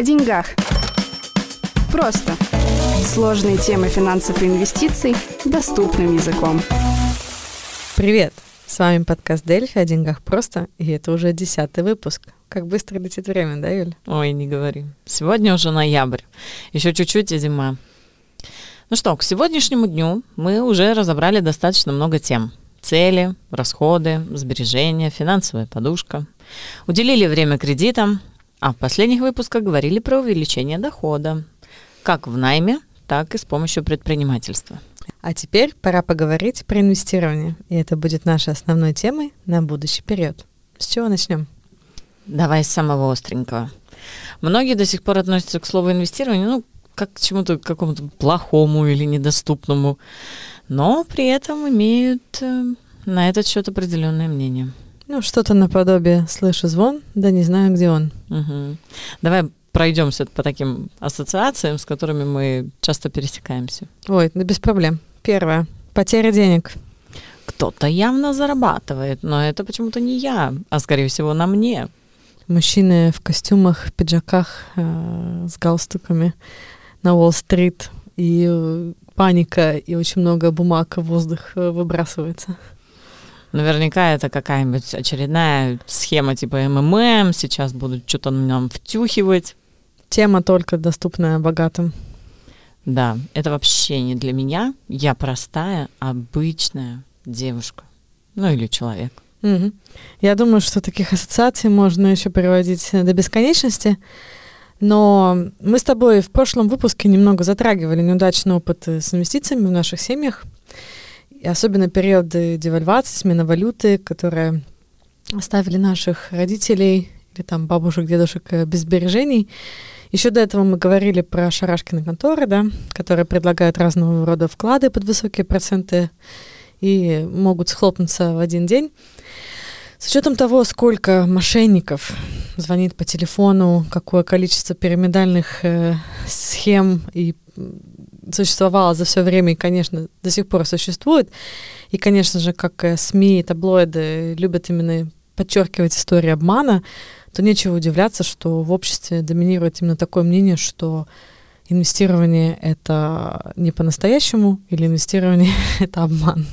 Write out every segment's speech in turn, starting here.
О деньгах. Просто. Сложные темы финансов и инвестиций доступным языком. Привет! С вами подкаст Дельфи о деньгах просто, и это уже десятый выпуск. Как быстро летит время, да, Юль? Ой, не говори. Сегодня уже ноябрь. Еще чуть-чуть и зима. Ну что, к сегодняшнему дню мы уже разобрали достаточно много тем. Цели, расходы, сбережения, финансовая подушка. Уделили время кредитам, а в последних выпусках говорили про увеличение дохода, как в найме, так и с помощью предпринимательства. А теперь пора поговорить про инвестирование, и это будет нашей основной темой на будущий период. С чего начнем? Давай с самого остренького. Многие до сих пор относятся к слову инвестирование, ну, как к чему-то какому-то плохому или недоступному, но при этом имеют э, на этот счет определенное мнение. Ну, что-то наподобие «слышу звон, да не знаю, где он». Угу. Давай пройдемся по таким ассоциациям, с которыми мы часто пересекаемся. Ой, да без проблем. Первое. Потеря денег. Кто-то явно зарабатывает, но это почему-то не я, а скорее всего на мне. Мужчины в костюмах, пиджаках, э, с галстуками на Уолл-стрит, и э, паника, и очень много бумаг в воздух э, выбрасывается. Наверняка это какая-нибудь очередная схема типа МММ, сейчас будут что-то нам втюхивать. Тема только доступная богатым. Да, это вообще не для меня. Я простая, обычная девушка. Ну или человек. Угу. Я думаю, что таких ассоциаций можно еще приводить до бесконечности. Но мы с тобой в прошлом выпуске немного затрагивали неудачный опыт с инвестициями в наших семьях. И особенно периоды девальвации, смена валюты, которые оставили наших родителей или там бабушек, дедушек э, без сбережений. Еще до этого мы говорили про шарашкины конторы, да, которые предлагают разного рода вклады под высокие проценты и могут схлопнуться в один день. С учетом того, сколько мошенников звонит по телефону, какое количество пирамидальных э, схем и существовало за все время и, конечно, до сих пор существует. И, конечно же, как СМИ и таблоиды любят именно подчеркивать историю обмана, то нечего удивляться, что в обществе доминирует именно такое мнение, что инвестирование — это не по-настоящему или инвестирование — это обман.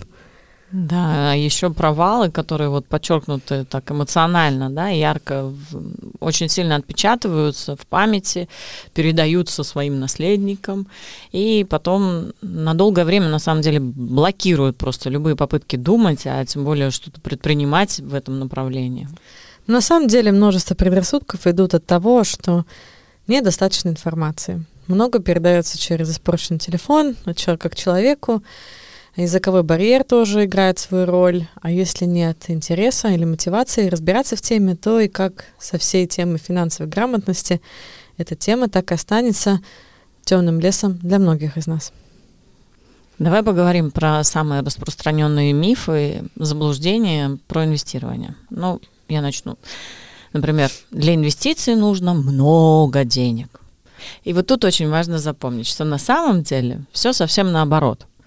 Да, а еще провалы, которые вот подчеркнуты так эмоционально, да, ярко, очень сильно отпечатываются в памяти, передаются своим наследникам, и потом на долгое время, на самом деле, блокируют просто любые попытки думать, а тем более что-то предпринимать в этом направлении. На самом деле множество предрассудков идут от того, что недостаточно информации. Много передается через испорченный телефон от человека к человеку, Языковой барьер тоже играет свою роль, а если нет интереса или мотивации разбираться в теме, то и как со всей темой финансовой грамотности, эта тема так и останется темным лесом для многих из нас. Давай поговорим про самые распространенные мифы, заблуждения про инвестирование. Ну, я начну. Например, для инвестиций нужно много денег. И вот тут очень важно запомнить, что на самом деле все совсем наоборот –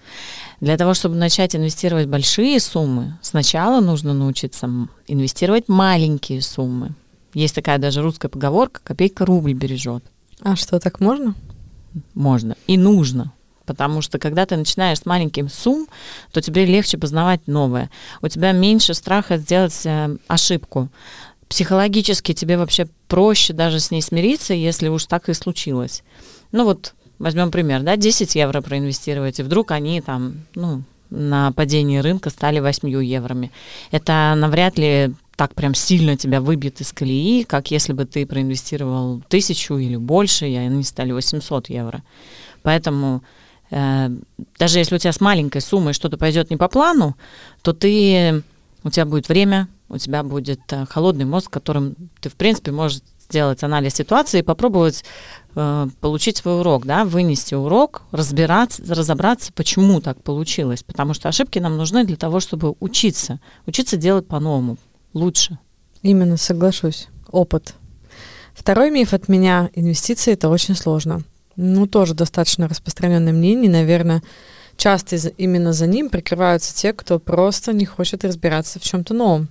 для того, чтобы начать инвестировать большие суммы, сначала нужно научиться инвестировать маленькие суммы. Есть такая даже русская поговорка «копейка рубль бережет». А что, так можно? Можно и нужно. Потому что когда ты начинаешь с маленьких сумм, то тебе легче познавать новое. У тебя меньше страха сделать э, ошибку. Психологически тебе вообще проще даже с ней смириться, если уж так и случилось. Ну вот возьмем пример, да, 10 евро проинвестировать, и вдруг они там, ну, на падении рынка стали 8 евроми. Это навряд ли так прям сильно тебя выбьет из колеи, как если бы ты проинвестировал тысячу или больше, и они стали 800 евро. Поэтому э, даже если у тебя с маленькой суммой что-то пойдет не по плану, то ты, у тебя будет время, у тебя будет э, холодный мозг, которым ты, в принципе, можешь сделать анализ ситуации и попробовать получить свой урок, да, вынести урок, разбираться, разобраться, почему так получилось. Потому что ошибки нам нужны для того, чтобы учиться. Учиться делать по-новому, лучше. Именно, соглашусь. Опыт. Второй миф от меня – инвестиции – это очень сложно. Ну, тоже достаточно распространенное мнение, наверное, часто именно за ним прикрываются те, кто просто не хочет разбираться в чем-то новом.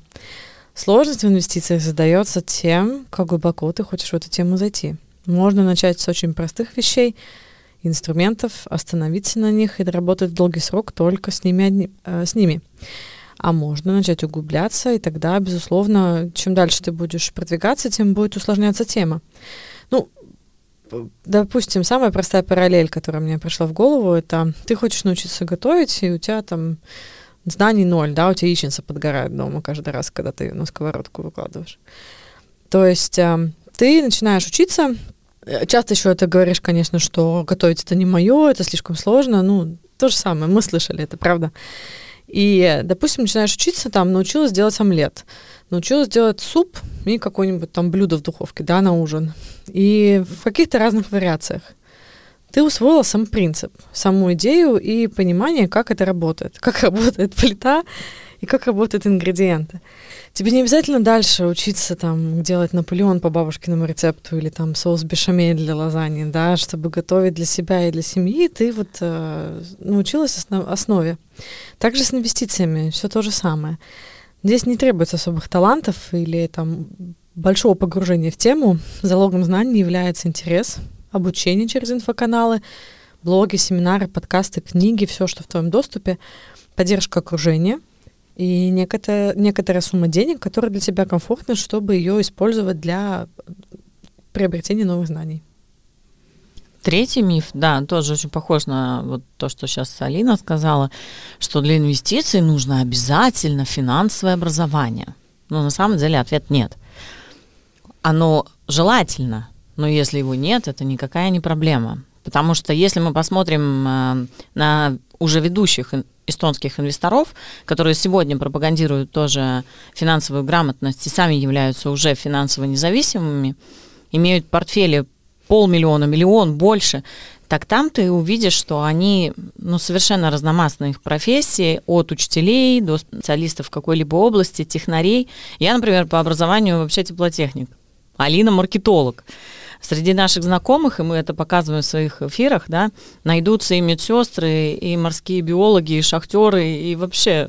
Сложность в инвестициях задается тем, как глубоко ты хочешь в эту тему зайти. Можно начать с очень простых вещей, инструментов, остановиться на них и работать долгий срок только с ними, э, с ними. А можно начать углубляться, и тогда, безусловно, чем дальше ты будешь продвигаться, тем будет усложняться тема. Ну, допустим, самая простая параллель, которая мне пришла в голову, это ты хочешь научиться готовить, и у тебя там знаний ноль, да, у тебя яичница подгорает дома каждый раз, когда ты на сковородку выкладываешь. То есть э, ты начинаешь учиться, часто еще ты говоришь, конечно, что готовить это не мое, это слишком сложно, ну, то же самое, мы слышали это, правда. И, допустим, начинаешь учиться, там, научилась делать омлет, научилась делать суп и какое-нибудь там блюдо в духовке, да, на ужин. И в каких-то разных вариациях. Ты усвоила сам принцип, саму идею и понимание, как это работает, как работает плита и как работают ингредиенты. Тебе не обязательно дальше учиться там делать Наполеон по бабушкиному рецепту или там соус бешамель для лазаньи, да, чтобы готовить для себя и для семьи, ты вот э, научилась основ- основе. Также с инвестициями все то же самое. Здесь не требуется особых талантов или там большого погружения в тему. Залогом знаний является интерес, обучение через инфоканалы, блоги, семинары, подкасты, книги, все, что в твоем доступе, поддержка окружения — и некоторая, некоторая сумма денег, которая для тебя комфортна, чтобы ее использовать для приобретения новых знаний. Третий миф, да, тоже очень похож на вот то, что сейчас Алина сказала, что для инвестиций нужно обязательно финансовое образование. Но на самом деле ответ нет. Оно желательно, но если его нет, это никакая не проблема. Потому что если мы посмотрим э, на уже ведущих эстонских инвесторов, которые сегодня пропагандируют тоже финансовую грамотность и сами являются уже финансово независимыми, имеют портфели полмиллиона, миллион, больше, так там ты увидишь, что они ну, совершенно разномастные их профессии, от учителей до специалистов в какой-либо области, технарей. Я, например, по образованию вообще теплотехник. Алина маркетолог среди наших знакомых, и мы это показываем в своих эфирах, да, найдутся и медсестры, и морские биологи, и шахтеры, и вообще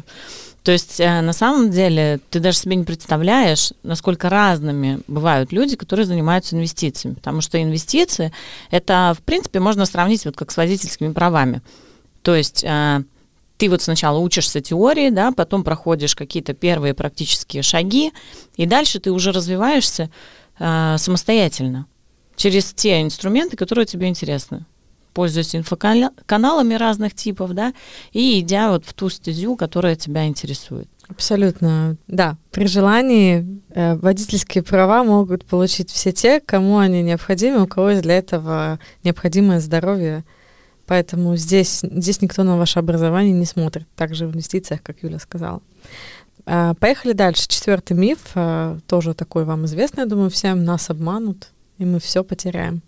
то есть э, на самом деле ты даже себе не представляешь, насколько разными бывают люди, которые занимаются инвестициями. Потому что инвестиции это, в принципе, можно сравнить вот как с водительскими правами. То есть э, ты вот сначала учишься теории, да, потом проходишь какие-то первые практические шаги, и дальше ты уже развиваешься э, самостоятельно через те инструменты, которые тебе интересны пользуясь инфоканалами разных типов, да, и идя вот в ту стезю, которая тебя интересует. Абсолютно, да. При желании э, водительские права могут получить все те, кому они необходимы, у кого есть для этого необходимое здоровье. Поэтому здесь, здесь никто на ваше образование не смотрит, также в инвестициях, как Юля сказала. Э, поехали дальше. Четвертый миф, э, тоже такой вам известный, я думаю, всем нас обманут и мы все потеряем.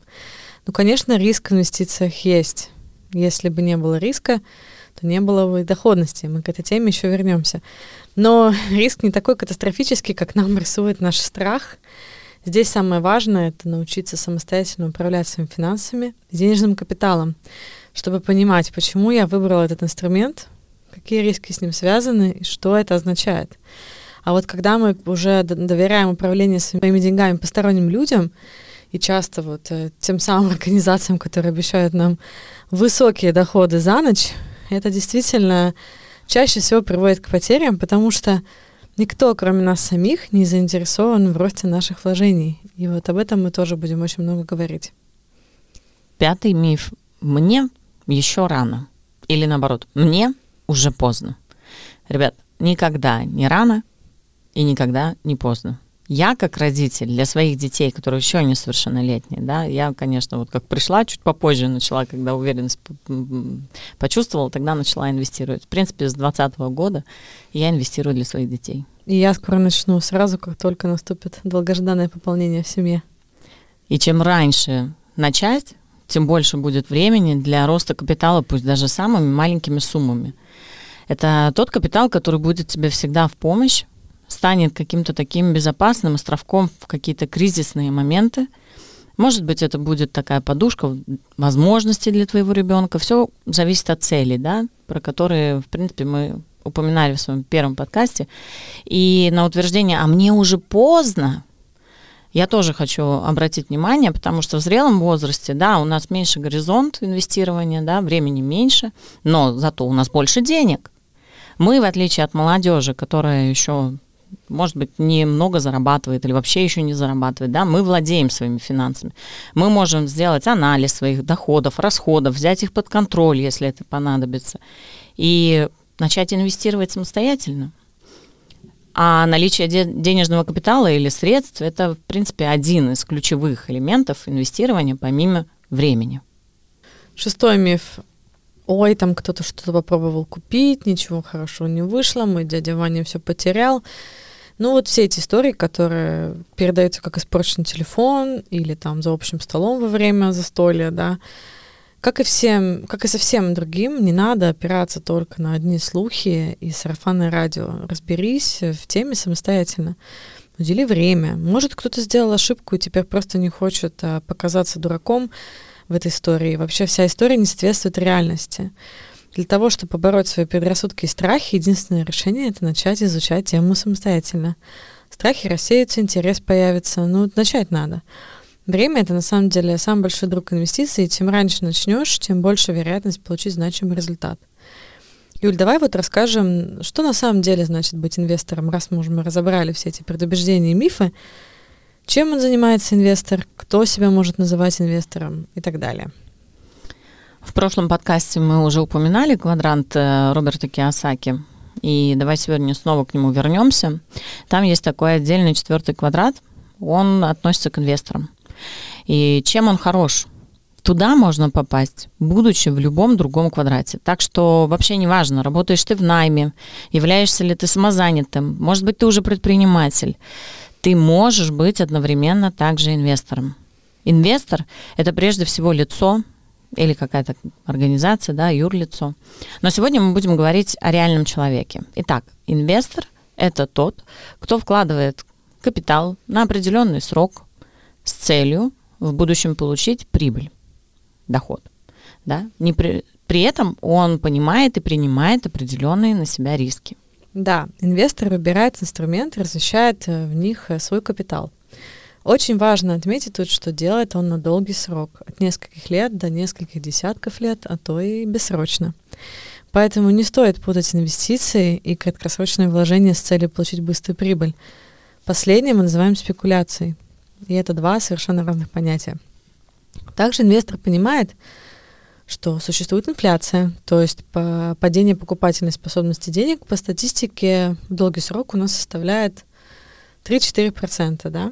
Ну, конечно, риск в инвестициях есть. Если бы не было риска, то не было бы доходности. Мы к этой теме еще вернемся. Но риск не такой катастрофический, как нам рисует наш страх. Здесь самое важное — это научиться самостоятельно управлять своими финансами, денежным капиталом, чтобы понимать, почему я выбрала этот инструмент, какие риски с ним связаны и что это означает. А вот когда мы уже доверяем управление своими деньгами посторонним людям, и часто вот э, тем самым организациям, которые обещают нам высокие доходы за ночь, это действительно чаще всего приводит к потерям, потому что никто, кроме нас самих, не заинтересован в росте наших вложений. И вот об этом мы тоже будем очень много говорить. Пятый миф. Мне еще рано. Или наоборот, мне уже поздно. Ребят, никогда не рано и никогда не поздно я как родитель для своих детей, которые еще не совершеннолетние, да, я, конечно, вот как пришла, чуть попозже начала, когда уверенность почувствовала, тогда начала инвестировать. В принципе, с 2020 года я инвестирую для своих детей. И я скоро начну сразу, как только наступит долгожданное пополнение в семье. И чем раньше начать, тем больше будет времени для роста капитала, пусть даже самыми маленькими суммами. Это тот капитал, который будет тебе всегда в помощь, станет каким-то таким безопасным островком в какие-то кризисные моменты. Может быть, это будет такая подушка возможностей для твоего ребенка. Все зависит от целей, да, про которые, в принципе, мы упоминали в своем первом подкасте. И на утверждение «а мне уже поздно», я тоже хочу обратить внимание, потому что в зрелом возрасте, да, у нас меньше горизонт инвестирования, да, времени меньше, но зато у нас больше денег. Мы, в отличие от молодежи, которая еще может быть, немного зарабатывает или вообще еще не зарабатывает, да, мы владеем своими финансами. Мы можем сделать анализ своих доходов, расходов, взять их под контроль, если это понадобится, и начать инвестировать самостоятельно. А наличие денежного капитала или средств – это, в принципе, один из ключевых элементов инвестирования помимо времени. Шестой миф. Ой, там кто-то что-то попробовал купить, ничего хорошего не вышло, мой дядя Ваня все потерял. Ну вот все эти истории, которые передаются как испорченный телефон или там за общим столом во время застолья, да, как и всем, как и со всем другим, не надо опираться только на одни слухи и сарафанное радио. Разберись в теме самостоятельно. Удели время. Может, кто-то сделал ошибку и теперь просто не хочет а, показаться дураком в этой истории. Вообще вся история не соответствует реальности. Для того, чтобы побороть свои предрассудки и страхи, единственное решение — это начать изучать тему самостоятельно. Страхи рассеются, интерес появится. Ну, начать надо. Время — это на самом деле самый большой друг инвестиций, и чем раньше начнешь, тем больше вероятность получить значимый результат. Юль, давай вот расскажем, что на самом деле значит быть инвестором, раз мы уже разобрали все эти предубеждения и мифы, чем он занимается инвестор, кто себя может называть инвестором и так далее. В прошлом подкасте мы уже упоминали квадрант э, Роберта Киосаки, и давай сегодня снова к нему вернемся. Там есть такой отдельный четвертый квадрат, он относится к инвесторам. И чем он хорош? Туда можно попасть, будучи в любом другом квадрате. Так что вообще не важно, работаешь ты в найме, являешься ли ты самозанятым, может быть, ты уже предприниматель. Ты можешь быть одновременно также инвестором. Инвестор – это прежде всего лицо или какая-то организация, да, юрлицо. Но сегодня мы будем говорить о реальном человеке. Итак, инвестор – это тот, кто вкладывает капитал на определенный срок с целью в будущем получить прибыль, доход. Да? Не при, при этом он понимает и принимает определенные на себя риски. Да, инвестор выбирает инструмент, размещает э, в них э, свой капитал. Очень важно отметить тут, что делает он на долгий срок, от нескольких лет до нескольких десятков лет, а то и бессрочно. Поэтому не стоит путать инвестиции и краткосрочные вложения с целью получить быструю прибыль. Последнее мы называем спекуляцией. И это два совершенно разных понятия. Также инвестор понимает, что существует инфляция, то есть по падение покупательной способности денег по статистике в долгий срок у нас составляет 3-4%, да?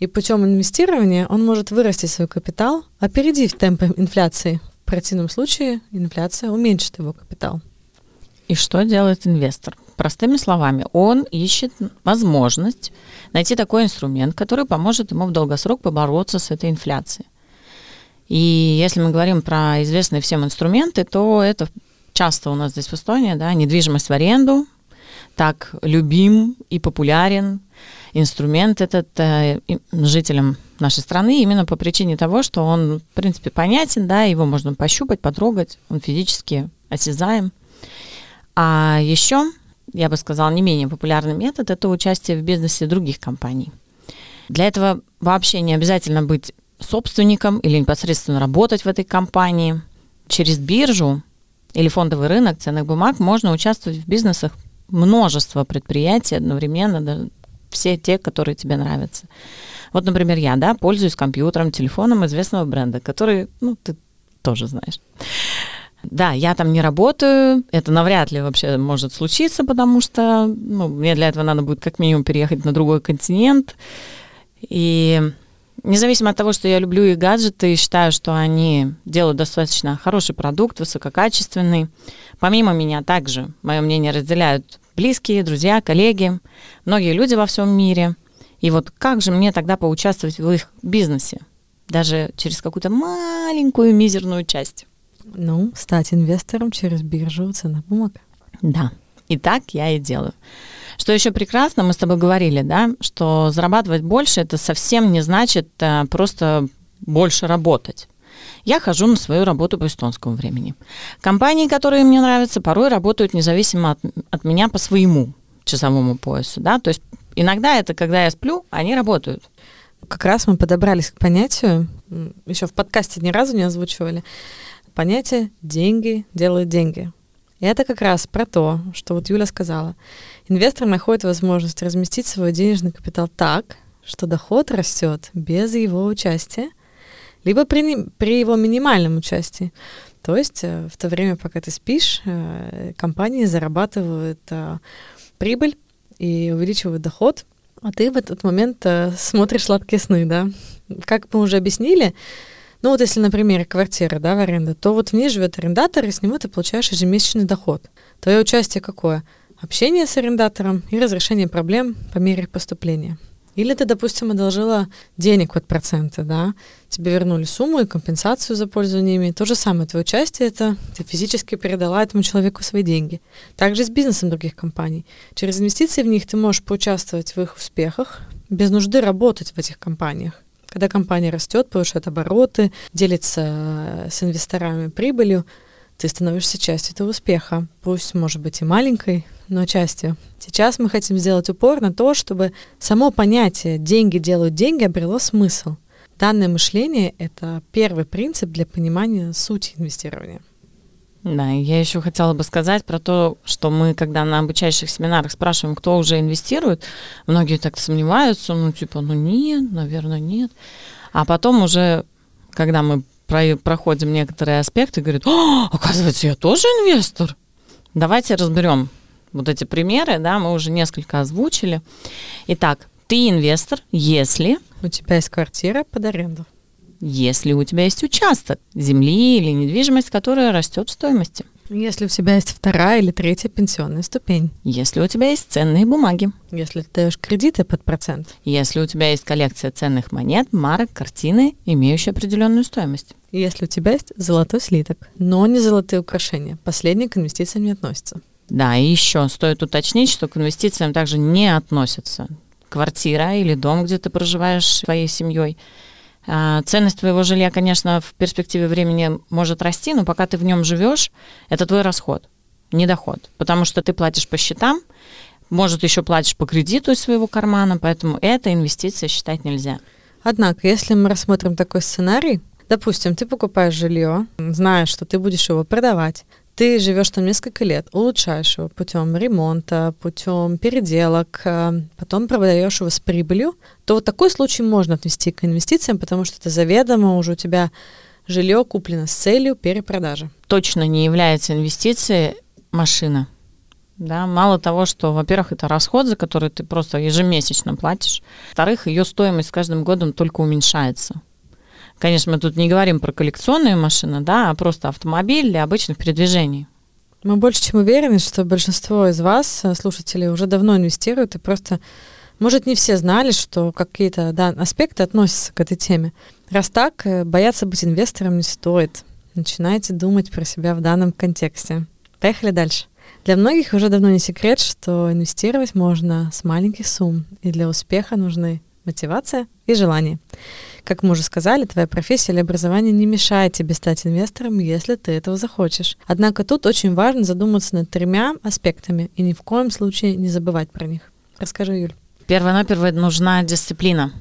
И путем инвестирования он может вырастить свой капитал, опередив темпы инфляции. В противном случае инфляция уменьшит его капитал. И что делает инвестор? Простыми словами, он ищет возможность найти такой инструмент, который поможет ему в долгосрок побороться с этой инфляцией. И если мы говорим про известные всем инструменты, то это часто у нас здесь в Эстонии, да, недвижимость в аренду, так любим и популярен инструмент этот э, жителям нашей страны именно по причине того, что он, в принципе, понятен, да, его можно пощупать, потрогать, он физически осязаем. А еще я бы сказала, не менее популярный метод – это участие в бизнесе других компаний. Для этого вообще не обязательно быть собственником или непосредственно работать в этой компании. Через биржу или фондовый рынок ценных бумаг можно участвовать в бизнесах множества предприятий одновременно, все те, которые тебе нравятся. Вот, например, я, да, пользуюсь компьютером, телефоном известного бренда, который, ну, ты тоже знаешь. Да, я там не работаю, это навряд ли вообще может случиться, потому что ну, мне для этого надо будет как минимум переехать на другой континент. И независимо от того, что я люблю их гаджеты и считаю, что они делают достаточно хороший продукт, высококачественный, помимо меня также мое мнение разделяют близкие, друзья, коллеги, многие люди во всем мире. И вот как же мне тогда поучаствовать в их бизнесе? Даже через какую-то маленькую мизерную часть. Ну, стать инвестором через биржу ценных бумаг. Да, и так я и делаю. Что еще прекрасно, мы с тобой говорили, да, что зарабатывать больше это совсем не значит а, просто больше работать. Я хожу на свою работу по эстонскому времени. Компании, которые мне нравятся, порой работают независимо от, от меня по своему часовому поясу, да, то есть иногда это, когда я сплю, они работают. как раз мы подобрались к понятию, еще в подкасте ни разу не озвучивали, понятие «деньги делают деньги». И это как раз про то, что вот Юля сказала. Инвестор находит возможность разместить свой денежный капитал так, что доход растет без его участия, либо при, при его минимальном участии. То есть э, в то время, пока ты спишь, э, компании зарабатывают э, прибыль и увеличивают доход, а ты в этот момент смотришь сладкие сны, да. Как мы уже объяснили, ну вот если, например, квартира, да, в аренду, то вот в ней живет арендатор, и с него ты получаешь ежемесячный доход. Твое участие какое? Общение с арендатором и разрешение проблем по мере поступления. Или ты, допустим, одолжила денег под проценты, да, тебе вернули сумму и компенсацию за пользование ими. То же самое, твое участие — это ты физически передала этому человеку свои деньги. Также с бизнесом других компаний. Через инвестиции в них ты можешь поучаствовать в их успехах без нужды работать в этих компаниях. Когда компания растет, повышает обороты, делится э, с инвесторами прибылью, ты становишься частью этого успеха. Пусть, может быть, и маленькой, но частью. Сейчас мы хотим сделать упор на то, чтобы само понятие «деньги делают деньги» обрело смысл. Данное мышление — это первый принцип для понимания сути инвестирования. Да, я еще хотела бы сказать про то, что мы, когда на обучающих семинарах спрашиваем, кто уже инвестирует, многие так сомневаются, ну типа, ну нет, наверное, нет. А потом уже, когда мы про проходим некоторые аспекты, говорят, О, оказывается, я тоже инвестор. Давайте разберем вот эти примеры, да, мы уже несколько озвучили. Итак, ты инвестор, если... У тебя есть квартира под аренду если у тебя есть участок земли или недвижимость, которая растет в стоимости. Если у тебя есть вторая или третья пенсионная ступень. Если у тебя есть ценные бумаги. Если ты даешь кредиты под процент. Если у тебя есть коллекция ценных монет, марок, картины, имеющие определенную стоимость. Если у тебя есть золотой слиток, но не золотые украшения. Последние к инвестициям не относятся. Да, и еще стоит уточнить, что к инвестициям также не относятся квартира или дом, где ты проживаешь своей семьей, а, ценность твоего жилья, конечно, в перспективе времени может расти, но пока ты в нем живешь, это твой расход, не доход. Потому что ты платишь по счетам, может, еще платишь по кредиту из своего кармана, поэтому это инвестиция считать нельзя. Однако, если мы рассмотрим такой сценарий, допустим, ты покупаешь жилье, зная, что ты будешь его продавать, ты живешь там несколько лет, улучшаешь его путем ремонта, путем переделок, э, потом продаешь его с прибылью, то вот такой случай можно отнести к инвестициям, потому что это заведомо уже у тебя жилье куплено с целью перепродажи. Точно не является инвестицией машина. Да, мало того, что, во-первых, это расход, за который ты просто ежемесячно платишь. Во-вторых, ее стоимость с каждым годом только уменьшается. Конечно, мы тут не говорим про коллекционные машины, да, а просто автомобиль для обычных передвижений. Мы больше чем уверены, что большинство из вас, э, слушателей, уже давно инвестируют и просто, может, не все знали, что какие-то да, аспекты относятся к этой теме. Раз так, э, бояться быть инвестором не стоит. Начинайте думать про себя в данном контексте. Поехали дальше. Для многих уже давно не секрет, что инвестировать можно с маленьких сумм, и для успеха нужны мотивация и желание. Как мы уже сказали, твоя профессия или образование не мешает тебе стать инвестором, если ты этого захочешь. Однако тут очень важно задуматься над тремя аспектами и ни в коем случае не забывать про них. Расскажи, Юль. Первонаперво нужна дисциплина.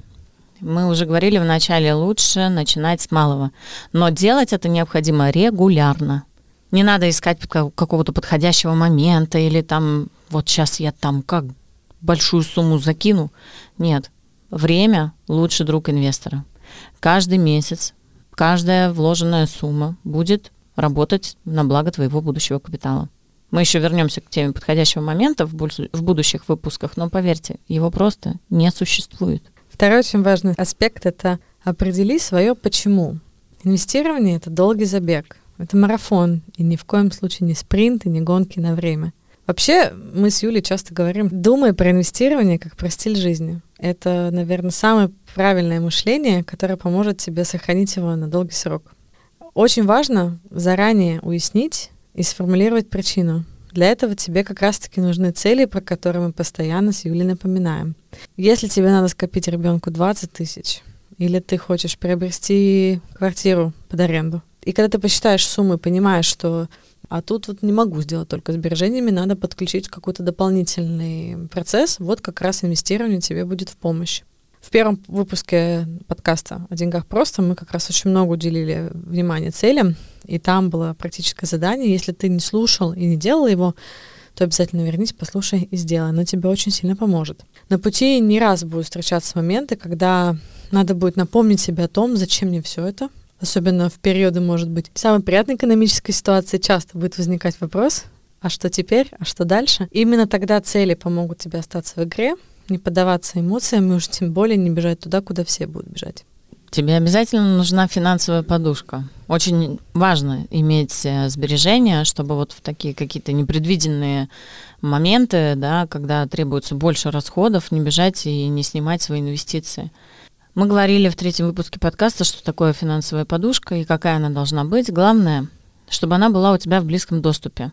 Мы уже говорили в начале, лучше начинать с малого. Но делать это необходимо регулярно. Не надо искать какого-то подходящего момента или там, вот сейчас я там как большую сумму закину. Нет, время лучший друг инвестора. Каждый месяц, каждая вложенная сумма будет работать на благо твоего будущего капитала. Мы еще вернемся к теме подходящего момента в, в будущих выпусках, но поверьте, его просто не существует. Второй очень важный аспект — это определи свое почему. Инвестирование — это долгий забег, это марафон, и ни в коем случае не спринт и не гонки на время. Вообще, мы с Юлей часто говорим, думай про инвестирование как про стиль жизни. Это, наверное, самое правильное мышление, которое поможет тебе сохранить его на долгий срок. Очень важно заранее уяснить и сформулировать причину. Для этого тебе как раз-таки нужны цели, про которые мы постоянно с Юлей напоминаем. Если тебе надо скопить ребенку 20 тысяч, или ты хочешь приобрести квартиру под аренду, и когда ты посчитаешь сумму и понимаешь, что а тут вот не могу сделать только сбережениями, надо подключить какой-то дополнительный процесс. Вот как раз инвестирование тебе будет в помощь. В первом выпуске подкаста «О деньгах просто» мы как раз очень много уделили внимания целям, и там было практическое задание. Если ты не слушал и не делал его, то обязательно вернись, послушай и сделай. Оно тебе очень сильно поможет. На пути не раз будут встречаться моменты, когда надо будет напомнить себе о том, зачем мне все это. Особенно в периоды, может быть, самой приятной экономической ситуации часто будет возникать вопрос, а что теперь, а что дальше? Именно тогда цели помогут тебе остаться в игре, не поддаваться эмоциям и уж тем более не бежать туда, куда все будут бежать. Тебе обязательно нужна финансовая подушка. Очень важно иметь э, сбережения, чтобы вот в такие какие-то непредвиденные моменты, да, когда требуется больше расходов, не бежать и не снимать свои инвестиции. Мы говорили в третьем выпуске подкаста, что такое финансовая подушка и какая она должна быть. Главное, чтобы она была у тебя в близком доступе.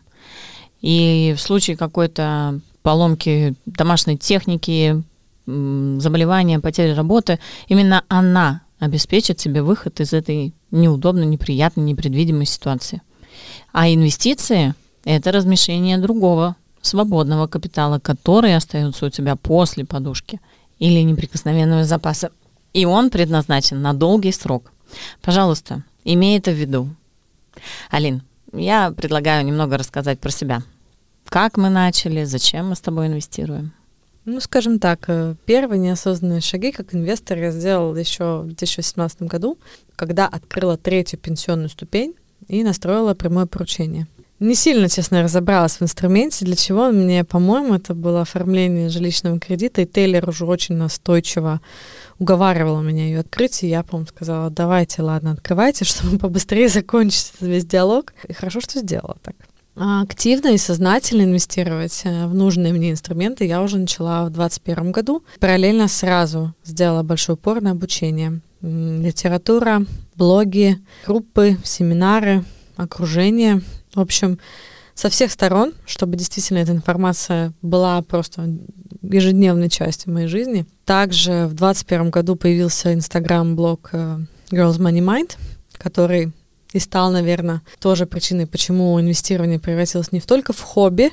И в случае какой-то поломки домашней техники, заболевания, потери работы, именно она обеспечит тебе выход из этой неудобной, неприятной, непредвидимой ситуации. А инвестиции – это размещение другого свободного капитала, который остается у тебя после подушки или неприкосновенного запаса. И он предназначен на долгий срок. Пожалуйста, имей это в виду. Алин, я предлагаю немного рассказать про себя – как мы начали? Зачем мы с тобой инвестируем? Ну, скажем так, э, первые неосознанные шаги как инвестор я сделал еще в 2018 году, когда открыла третью пенсионную ступень и настроила прямое поручение. Не сильно, честно, разобралась в инструменте, для чего мне, по-моему, это было оформление жилищного кредита, и Тейлер уже очень настойчиво уговаривала меня ее открыть, и я, по-моему, сказала, давайте, ладно, открывайте, чтобы побыстрее закончить весь диалог. И хорошо, что сделала так. А, активно и сознательно инвестировать э, в нужные мне инструменты я уже начала в 2021 году. Параллельно сразу сделала большой упор на обучение. Литература, блоги, группы, семинары, окружение. В общем, со всех сторон, чтобы действительно эта информация была просто ежедневной частью моей жизни. Также в 2021 году появился инстаграм-блог э, Girls Money Mind, который и стал, наверное, тоже причиной, почему инвестирование превратилось не только в хобби,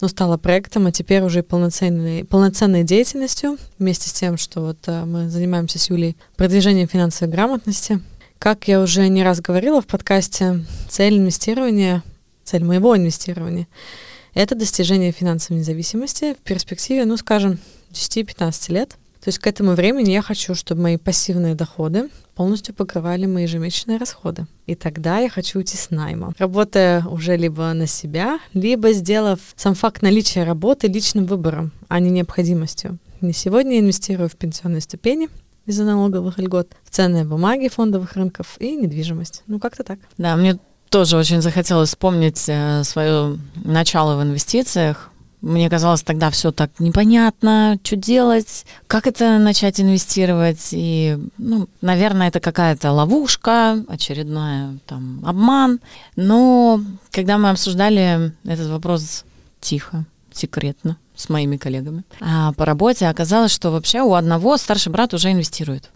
но стало проектом, а теперь уже полноценной, полноценной деятельностью, вместе с тем, что вот а, мы занимаемся с Юлей продвижением финансовой грамотности. Как я уже не раз говорила в подкасте, цель инвестирования, цель моего инвестирования — это достижение финансовой независимости в перспективе, ну, скажем, 10-15 лет. То есть к этому времени я хочу, чтобы мои пассивные доходы полностью покрывали мои ежемесячные расходы. И тогда я хочу уйти с найма, работая уже либо на себя, либо сделав сам факт наличия работы личным выбором, а не необходимостью. Не сегодня я инвестирую в пенсионные ступени, из-за налоговых льгот, ценные бумаги фондовых рынков и недвижимость. Ну, как-то так. Да, мне тоже очень захотелось вспомнить э, свое начало в инвестициях. Мне казалось тогда все так непонятно, что делать, как это начать инвестировать. И, ну, наверное, это какая-то ловушка, очередная там обман. Но когда мы обсуждали этот вопрос тихо, секретно, с моими коллегами а по работе, оказалось, что вообще у одного старший брат уже инвестирует.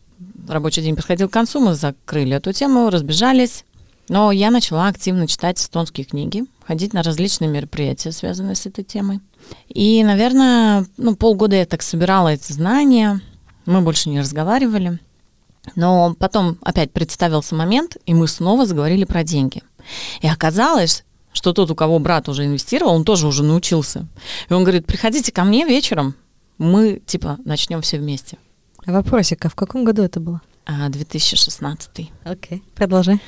Рабочий день подходил к концу, мы закрыли эту тему, разбежались. Но я начала активно читать эстонские книги, ходить на различные мероприятия, связанные с этой темой. И, наверное, ну, полгода я так собирала эти знания, мы больше не разговаривали. Но потом опять представился момент, и мы снова заговорили про деньги. И оказалось, что тот, у кого брат уже инвестировал, он тоже уже научился. И он говорит, приходите ко мне вечером, мы, типа, начнем все вместе. Вопросик, а в каком году это было? 2016. А, Окей, okay. продолжай.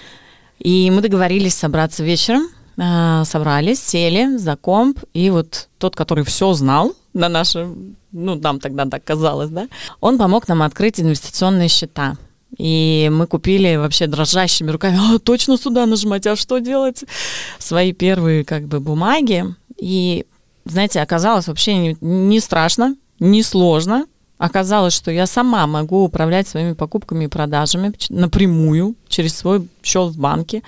И мы договорились собраться вечером, а, собрались, сели за комп, и вот тот, который все знал на нашем, ну, нам тогда так казалось, да, он помог нам открыть инвестиционные счета. И мы купили вообще дрожащими руками, а, точно сюда нажимать, а что делать? Свои первые как бы бумаги. И, знаете, оказалось вообще не, не страшно, не сложно. Оказалось, что я сама могу управлять своими покупками и продажами напрямую через свой счет в банке.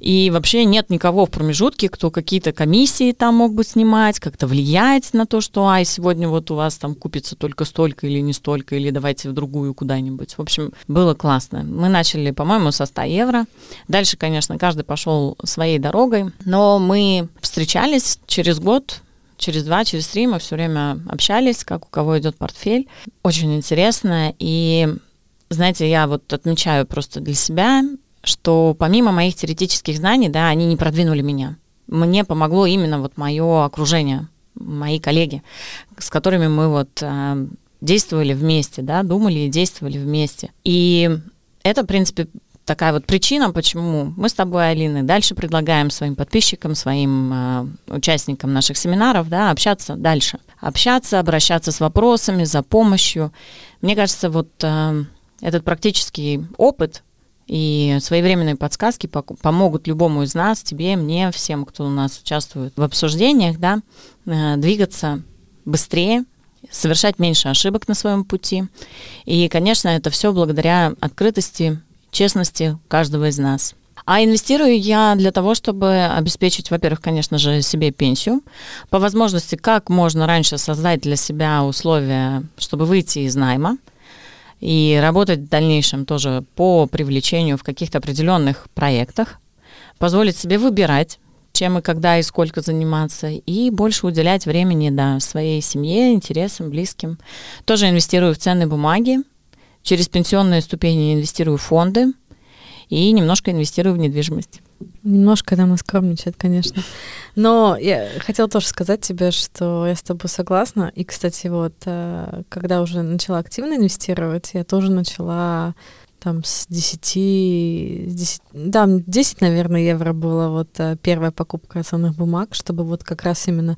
И вообще нет никого в промежутке, кто какие-то комиссии там мог бы снимать, как-то влиять на то, что ай, сегодня вот у вас там купится только столько или не столько, или давайте в другую куда-нибудь. В общем, было классно. Мы начали, по-моему, со 100 евро. Дальше, конечно, каждый пошел своей дорогой, но мы встречались через год через два, через три мы все время общались, как у кого идет портфель. Очень интересно. И, знаете, я вот отмечаю просто для себя, что помимо моих теоретических знаний, да, они не продвинули меня. Мне помогло именно вот мое окружение, мои коллеги, с которыми мы вот э, действовали вместе, да, думали и действовали вместе. И это, в принципе, такая вот причина, почему мы с тобой, Алина, дальше предлагаем своим подписчикам, своим э, участникам наших семинаров, да, общаться дальше. Общаться, обращаться с вопросами, за помощью. Мне кажется, вот э, этот практический опыт и своевременные подсказки помогут любому из нас, тебе, мне, всем, кто у нас участвует в обсуждениях, да, э, двигаться быстрее, совершать меньше ошибок на своем пути. И, конечно, это все благодаря открытости, честности каждого из нас. А инвестирую я для того, чтобы обеспечить, во-первых, конечно же, себе пенсию. По возможности, как можно раньше создать для себя условия, чтобы выйти из найма и работать в дальнейшем тоже по привлечению в каких-то определенных проектах, позволить себе выбирать, чем и когда и сколько заниматься, и больше уделять времени да, своей семье, интересам, близким. Тоже инвестирую в ценные бумаги, через пенсионные ступени инвестирую в фонды и немножко инвестирую в недвижимость. Немножко она скромничает, конечно. Но я хотела тоже сказать тебе, что я с тобой согласна. И, кстати, вот э, когда уже начала активно инвестировать, я тоже начала там с 10, 10, да, 10, наверное, евро было вот э, первая покупка ценных бумаг, чтобы вот как раз именно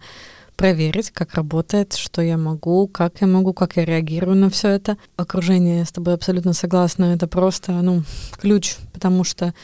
проверить, как работает, что я могу, как я могу, как я реагирую на все это. Окружение с тобой абсолютно согласна, это просто, ну, ключ, потому что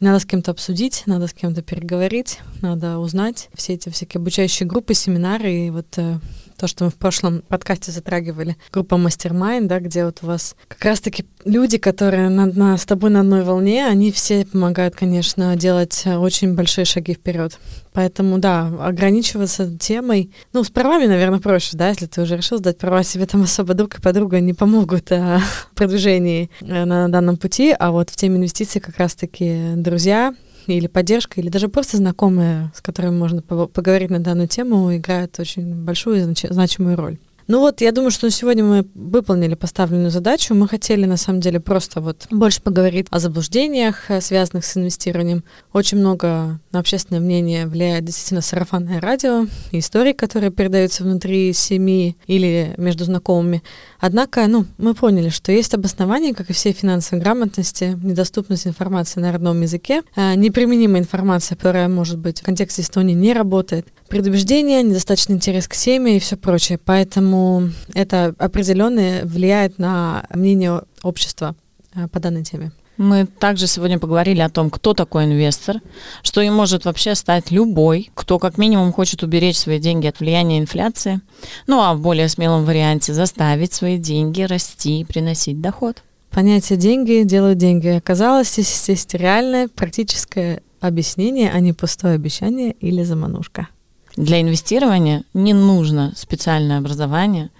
надо с кем-то обсудить, надо с кем-то переговорить, надо узнать все эти всякие обучающие группы, семинары и вот э, то, что мы в прошлом подкасте затрагивали, группа Mastermind, да, где вот у вас как раз-таки люди, которые на, на, с тобой на одной волне, они все помогают, конечно, делать очень большие шаги вперед. Поэтому, да, ограничиваться темой, ну, с правами, наверное, проще, да, если ты уже решил сдать права, себе там особо друг и подруга не помогут а, в продвижении э, на данном пути, а вот в теме инвестиций как раз-таки друзья, или поддержка, или даже просто знакомые, с которыми можно поговорить на данную тему, играют очень большую и значимую роль. Ну вот, я думаю, что сегодня мы выполнили поставленную задачу. Мы хотели, на самом деле, просто вот больше поговорить о заблуждениях, э, связанных с инвестированием. Очень много на общественное мнение влияет действительно сарафанное радио, истории, которые передаются внутри семьи или между знакомыми. Однако, ну, мы поняли, что есть обоснование, как и все финансовой грамотности, недоступность информации на родном языке, э, неприменимая информация, которая, может быть, в контексте Эстонии не работает, предубеждение, недостаточный интерес к теме и все прочее. Поэтому это определенно влияет на мнение общества э, по данной теме. Мы также сегодня поговорили о том, кто такой инвестор, что им может вообще стать любой, кто как минимум хочет уберечь свои деньги от влияния инфляции, ну а в более смелом варианте заставить свои деньги расти и приносить доход. Понятие «деньги делают деньги» оказалось здесь есть реальное практическое объяснение, а не пустое обещание или заманушка. Для инвестирования не нужно специальное образование,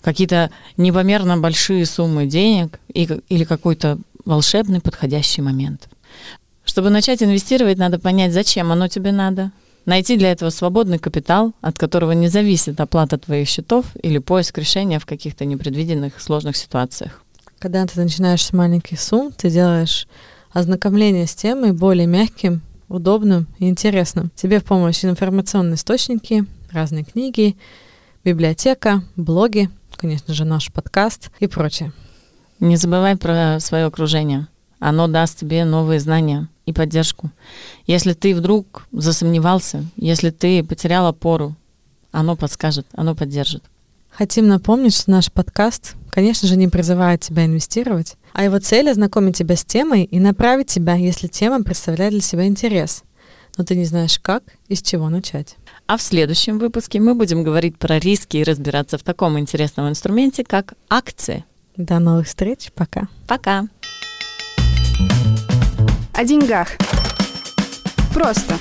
какие-то непомерно большие суммы денег или какой-то волшебный подходящий момент. Чтобы начать инвестировать, надо понять, зачем оно тебе надо, найти для этого свободный капитал, от которого не зависит оплата твоих счетов или поиск решения в каких-то непредвиденных сложных ситуациях. Когда ты начинаешь с маленьких сумм, ты делаешь ознакомление с темой более мягким, удобным и интересным. Тебе в помощь информационные источники, разные книги, библиотека, блоги, конечно же, наш подкаст и прочее. Не забывай про свое окружение. Оно даст тебе новые знания и поддержку. Если ты вдруг засомневался, если ты потерял опору, оно подскажет, оно поддержит. Хотим напомнить, что наш подкаст, конечно же, не призывает тебя инвестировать, а его цель — ознакомить тебя с темой и направить тебя, если тема представляет для себя интерес. Но ты не знаешь, как и с чего начать. А в следующем выпуске мы будем говорить про риски и разбираться в таком интересном инструменте, как акции — до новых встреч. Пока. Пока. О деньгах. Просто.